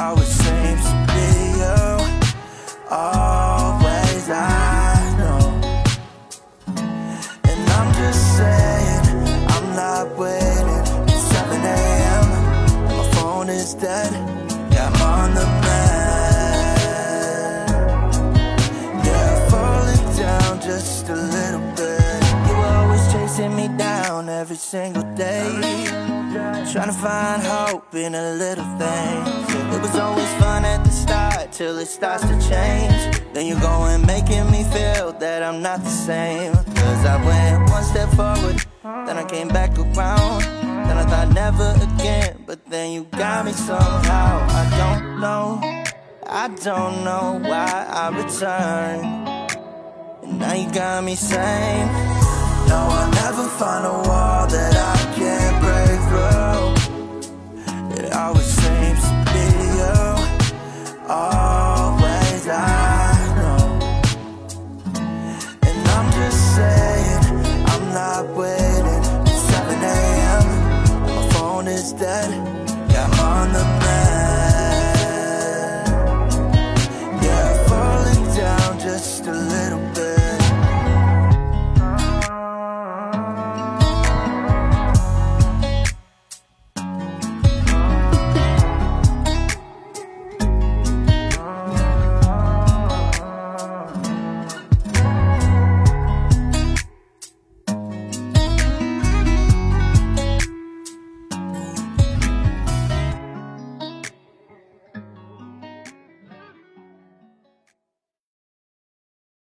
Always seems to be you. Always I know. And I'm just saying, I'm not waiting. It's 7 a.m. My phone is dead. Yeah, I'm on the bed. Yeah, falling down just a little bit. You always chasing me down every single day. Trying to find hope in a little thing. It was always fun at the start till it starts to change. Then you go and making me feel that I'm not the same. Cause I went one step forward, then I came back around. Then I thought never again, but then you got me somehow. I don't know, I don't know why I returned. And now you got me saying, No, I'll never find a